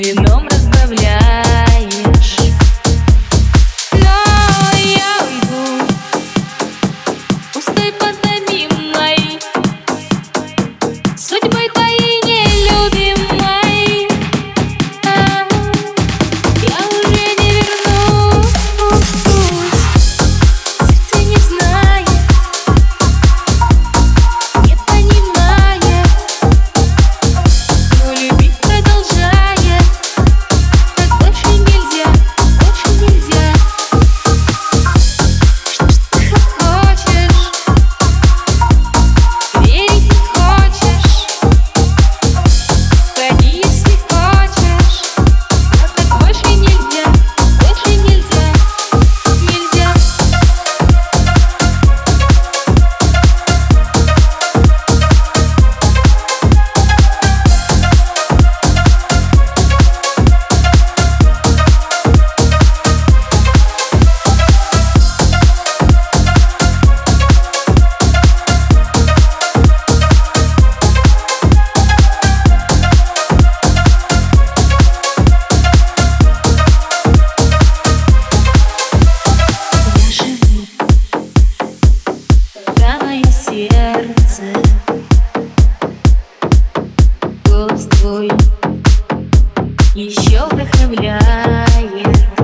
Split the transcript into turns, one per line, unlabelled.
вином. Москвой Еще вдохновляет.